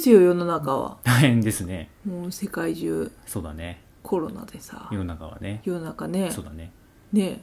ですよ世の中は。大変ですね。もう世界中。そうだね。コロナでさ。世の中はね。世の中ね。そうだね。ね、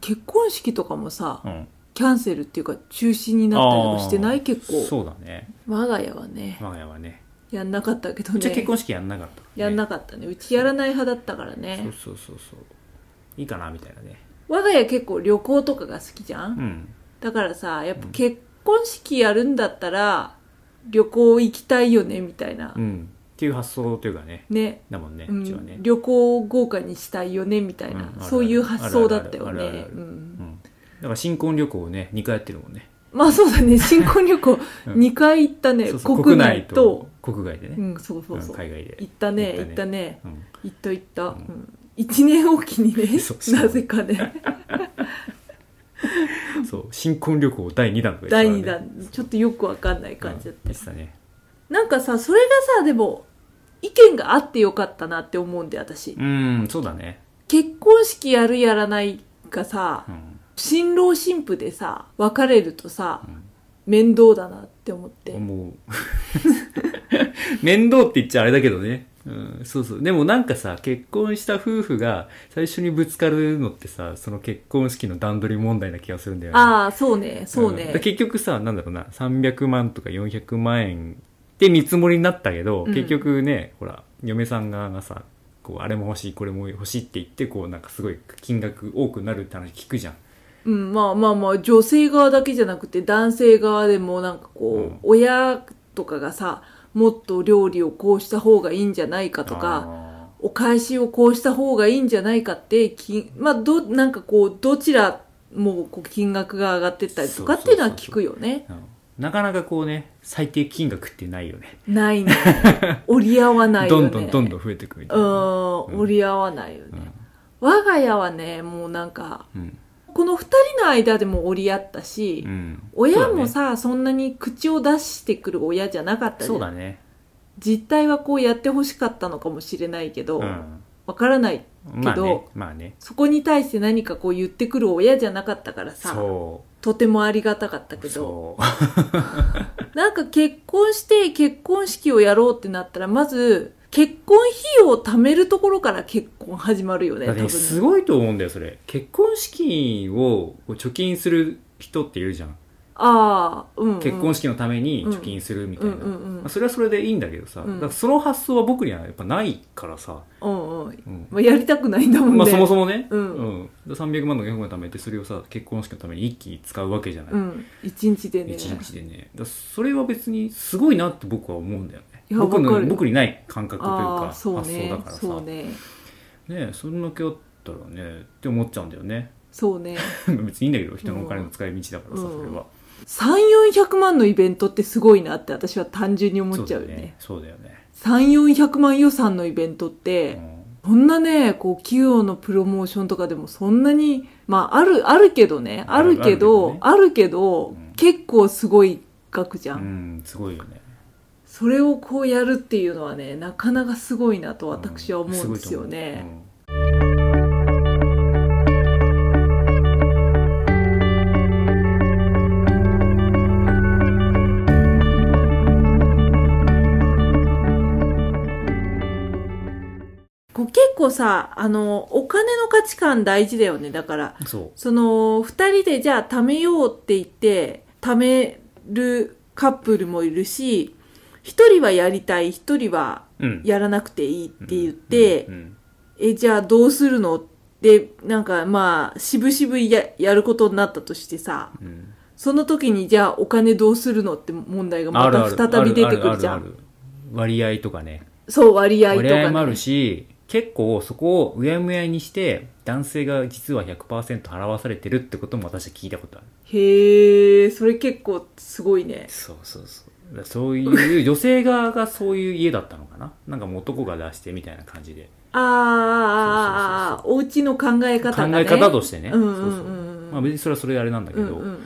結婚式とかもさ、うん。キャンセルっていうか中止になったりとかしてない？結構。そうだね。我が家はね。我が家はね。やんなかったけどうちはね結婚式やんなかった、ね、やんなかったね。うちやらない派だったからそうねそうそうそう。いいかなみたいなね。我が家結構旅行とかが好きじゃん、うん。だからさやっぱ結婚式やるんだったら旅行行きたいよねみたいな、うん。っていう発想というかね。ね。だもんねううちはね。ん、旅行を豪華にしたいよねみたいな、うん。そういう発想だったよね。だから新婚旅行をね2回やってるもんね。まあそうだね新婚旅行 うん。2回行ったね、そうそう国内と国外でね、うんそうそうそう、うん海外で。行ったね行ったたね。行った行った、ん。うん。一年おきにね なぜかね新婚旅行第2弾とか第2言ってたからね。弾。ちょっとよくわかんない感じだっうんた、言ってたね。なんかさそれがさでも意見があってよかったなって思うんで私。うんそうだね。結婚式やるやらないがさうん。新郎新婦でさ別れるとさ、ん。面倒だなって思って。思う。面倒って言っちゃあれだけどねうん、そうそう。でもなんかさ結婚した夫婦が最初にぶつかるのってさその結婚式の段取り問題な気がするんだよね。ああそうねそうね、んで結局さなんだろうな300万とか400万円って見積もりになったけど、うん。結局ねほら嫁さん側がさこうあれも欲しいこれも欲しいって言ってこうなんかすごい金額多くなるって話聞くじゃん。うん、まあまあまあ女性側だけじゃなくて男性側でもなんかこう、うん。親とかがさもっと料理をこうした方がいいんじゃないかとかあお返しをこうした方がいいんじゃないかってきまあどなんかこうどちらもこう金額が上がってったりとかっていうのは聞くよね。なかなかこうね最低金額ってないよね。ないね。折り合わないよね。どんどんどんどん増えてくるみたういな、ん折り合わないよね、我が家はねもうなんかうん。この二人の間でも折り合ったし、うん。親もさそ,、んなに口を出してくる親じゃなかったそうだね。実態はこうやってほしかったのかもしれないけどわ、うん。からないまあね。けどまあね。そこに対して何かこう言ってくる親じゃなかったからさそとてもありがたかったうけど。なんか結婚して結婚式をやろうってなったらまず結婚費用を貯めるところから結婚始まるよねだって多分すごいと思うんだよそれ。結婚式をこう貯金する人っているじゃん、ああうん、うん、結婚式のために貯金するみたいな、うんうんうん。うんまあ、それはそれでいいんだけどさ、うん。その発想は僕にはやっぱないからさ、うんうん。うん。まあ、やりたくないんだもんね、まあそもそもね、うん。うん、で300万の400万貯めてそれをさ結婚式のために一気に使うわけじゃない、うん。一日でね。一日でね。それは別にすごいなって僕は思うんだよ僕の僕にない感覚というあかそうね。想だからさ。そうね。ねそんだけあったらねって思っちゃうんだよね。そうね。別にいいんだけど人のお金の使い道だからさ、うん。それは。3400万のイベントってすごいなって私は単純に思っちゃうよね。そうだよね。3400万予算のイベントって、そうだよねそんなねこう企業のプロモーションとかでもそんなにまああるあるけどね。あるけどああるけど、うん。結構すごい額じゃ、うんん、うん、すごいよねそれをこうやるっていうのはねなかなかすごいなと私は思うんですよね、こう結構さあのお金の価値観大事だよねだから。その2人でじゃあ貯めようって言って貯めるカップルもいるし1人はやりたい1人はうん。やらなくていいって言って、えじゃあどうするの？ってなんかまあ渋々ややることになったとしてさうん。その時にじゃあお金どうするのって問題がまた再び出てくるじゃん。割合とかね。そう割合とか、ね、割合もあるし結構そこをうやむやにして男性が実は100%払わされてるってことも私は聞いたことある。へえそれ結構すごいね。そうそうそうそういう女性側がそういう家だったのかな？なんかもう男が出してみたいな感じで。あーあお家の考え方ね。え方としてね、うんうんうんそうそう。まあ別にそれはそれであれなんだけど、うんうんうん。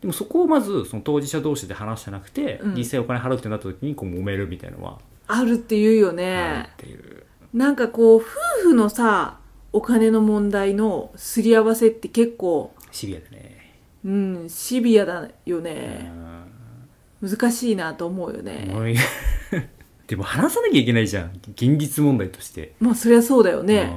でもそこをまずその当事者同士で話してなくて、うん。実際お金払うってなった時にこう揉めるみたいなのは。あるって言うよね。っていう、なんかこう夫婦のさお金の問題のすり合わせって結構シビアでね、うんシビアだようね、ん難しいなと思うよね、でも話さなきゃいけないじゃん。現実問題として。まあそりゃそうだよね。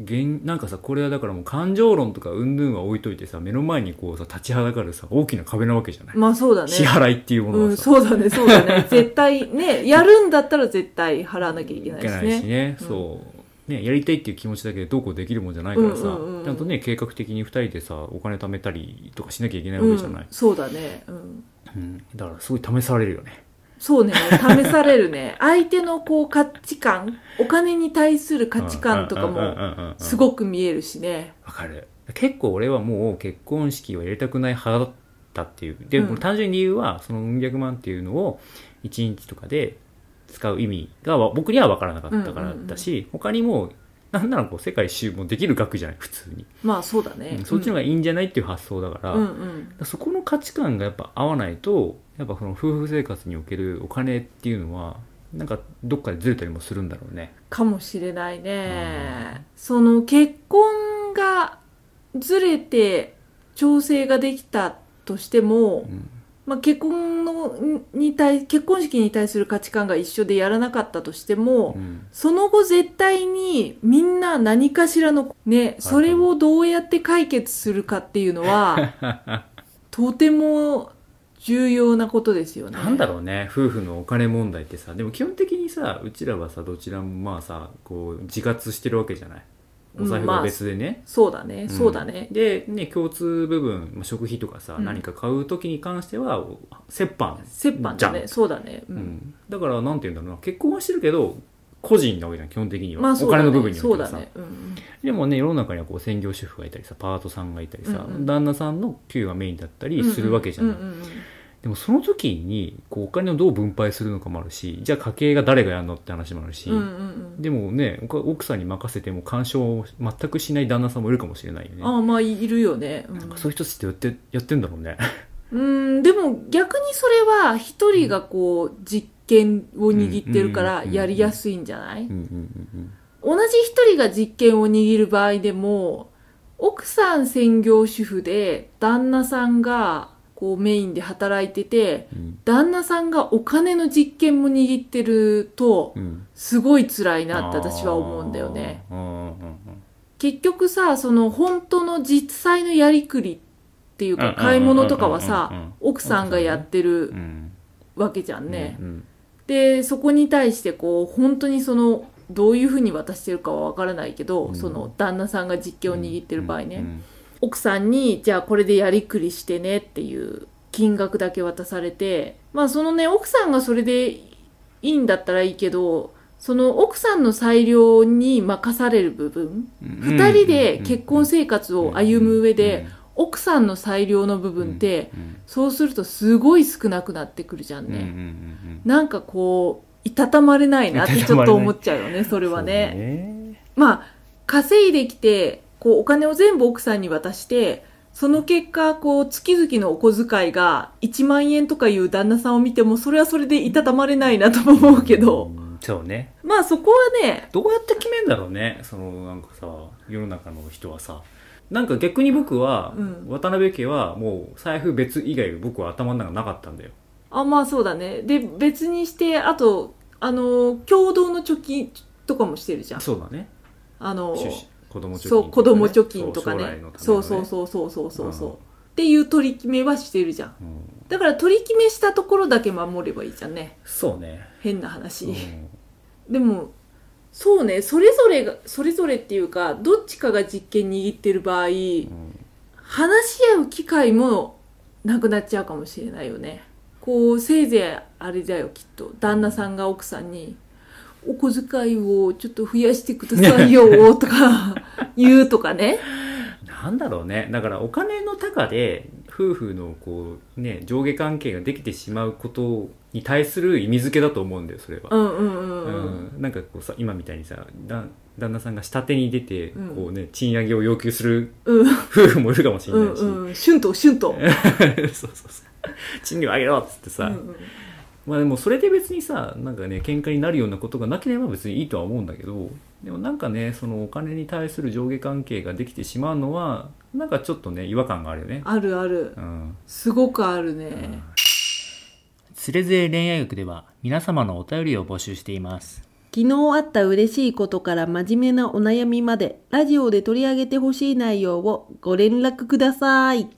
現なんかさこれはだからもう感情論とか云々は置いといてさ目の前にこうさ立ちはだかるさ大きな壁なわけじゃない、まあそうだね。支払いっていうものうん、そうだねそうだね。絶対ねやるんだったら絶対払わなきゃいけないいけしないしね。ね、そう。ねやりたいっていう気持ちだけでどうこうできるもんじゃないからさ、うんうんうん。ちゃんとね計画的に2人でさお金貯めたりとかしなきゃいけないわうんけじゃない、そうだね。うんうん。だからすごい試されるよね。そうね。試されるね。相手のこう価値観お金に対する価値観とかもすいごく見えるしね。わかる。結構俺はもう結婚式はやりたくない派だったっていう。で、うん。単純に理由はそのうん百万っていうのを1日とかで使う意味がわ僕には分からなかったからだし、他にもなんならこう世界一周もできる額じゃない普通に、まあそうだねうんそっちの方がいいんじゃないっていう発想だから、うんうん。そこの価値観がやっぱ合わないとやっぱその夫婦生活におけるお金っていうのはなんかどっかでずれたりもするんだろうね。かもしれないね。その結婚がずれて調整ができたとしても、ん。まあ、結婚のに対結婚式に対する価値観が一緒でやらなかったとしても、うん。その後絶対にみんな何かしらのねそれをどうやって解決するかっていうのは とても重要なことですよね。なんだろうね。夫婦のお金問題ってさ。でも基本的にさうちらはさどちらもまあさこう自活してるわけじじゃない。お財布が別でね、そうだね、ん。そうだね。でね共通部分まあ食費とかさ、うん。何か買う時に関してはお折半折半じゃん。だね、そうだね。ううんん、だからなんて言うんだろうな。結婚はしてるけど個人なわけじゃん基本的には、まあね。お金の部分においてはさ、そうだね。うんでもね世の中にはこう専業主婦がいたりさパートさんがいたりさ、うん。うん旦那さんの給与がメインだったりするわけじゃない、うんうんうんでもその時にこうお金をどう分配するのかもあるしじゃあ家計が誰がやるのって話もあるし、うんうんうん。でもねお奥さんに任せても干渉を全くしない旦那さんもいるかもしれないよね。ああまあいるよね。うん。なんかそういう人たちってやってやってんだろうね。うん、でも逆にそれは一人がこう実権を握ってるからうんやりやすいんじゃない？同じ一人が実権を握る場合でも奥さん専業主婦で旦那さんがこうメインで働いててうん。旦那さんがお金の実権も握ってるとうん。うんすごい辛いなって私は思うんだよね。結局さその本当の実際のやりくりっていうか買い物とかはうんさうん奥さんがやってるうん。わけじゃんね。うんでそこに対してこう本当にそのどういうふうに渡してるかはわからないけど、うん。その旦那さんが実権を握ってる場合ね、うん奥さんにじゃあこれでやりくりしてねっていう金額だけ渡されてまあそのね奥さんがそれでいいんだったらいいけどその奥さんの裁量に任される部分うん。二人で結婚生活を歩む上で奥さんの裁量の部分ってうんそうするとすごい少なくなってくるじゃんうんうんうんうね。ん。なんかこういたたまれないなってちょっと思っちゃうよねそれそはね。ね。まあ稼いできてこうお金を全部奥さんに渡してその結果こう月々のお小遣いが1万円とかいう旦那さんを見てもそれはそれでいたたまれないなとも思うけど。うんそうね。まあそこはねどうやって決めんだろうね。そのなんかさ世の中の人はさなんか逆に僕は、うん。渡辺家はもう財布別以外僕は頭の中なかったんだよ。あまあそうだね。で別にしてあとあの共同の貯金とかもしてるじゃん。そうだね。あの出資子供貯金とかね、そう子供貯金とかね。そう将来のためのね。そうそうそうそうそうそう。そううんっていう取り決めはしてるじゃん。うん。だから取り決めしたところだけ守ればいいじゃんね。そうね、変な話、うん。でもそうねそれぞれがそれぞれっていうかどっちかが実権握ってる場合うん話し合う機会もなくなっちゃうかもしれないよね。こうせいぜいあれだよきっと。旦那さんが奥さんに「お小遣いをちょっと増やしてくださいよ」とか言うとかね。なんだろうね。だからお金の高で夫婦のこうね上下関係ができてしまうことに対する意味付けだと思うんだよそれは。う、んうんうんうん。うん。なんかこうさ今みたいにさだ旦那さんが下手に出て、うん。こうね賃上げを要求するうん。夫婦もいるかもしれうなんいし、うん春闘春闘。そうそうそう。賃料上げろっつってさ、うんうん。まあでもそれで別にさなんかね喧嘩になるようなことがなければ別にいいとは思うんだけどでもなんかねそのお金に対する上下関係ができてしまうのはなんかちょっとね違和感があるよねあるあるうんすごくあるね、うんつれづれ恋愛学では皆様のお便りを募集しています。昨日あった嬉しいことから真面目なお悩みまで、ラジオで取り上げてほしい内容をご連絡ください。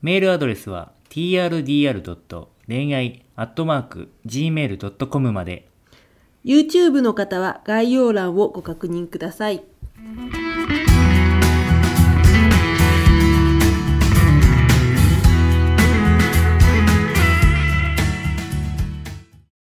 メールアドレスは trdr. 恋愛 .gmail.com まで YouTube の方は概要欄をご確認ください。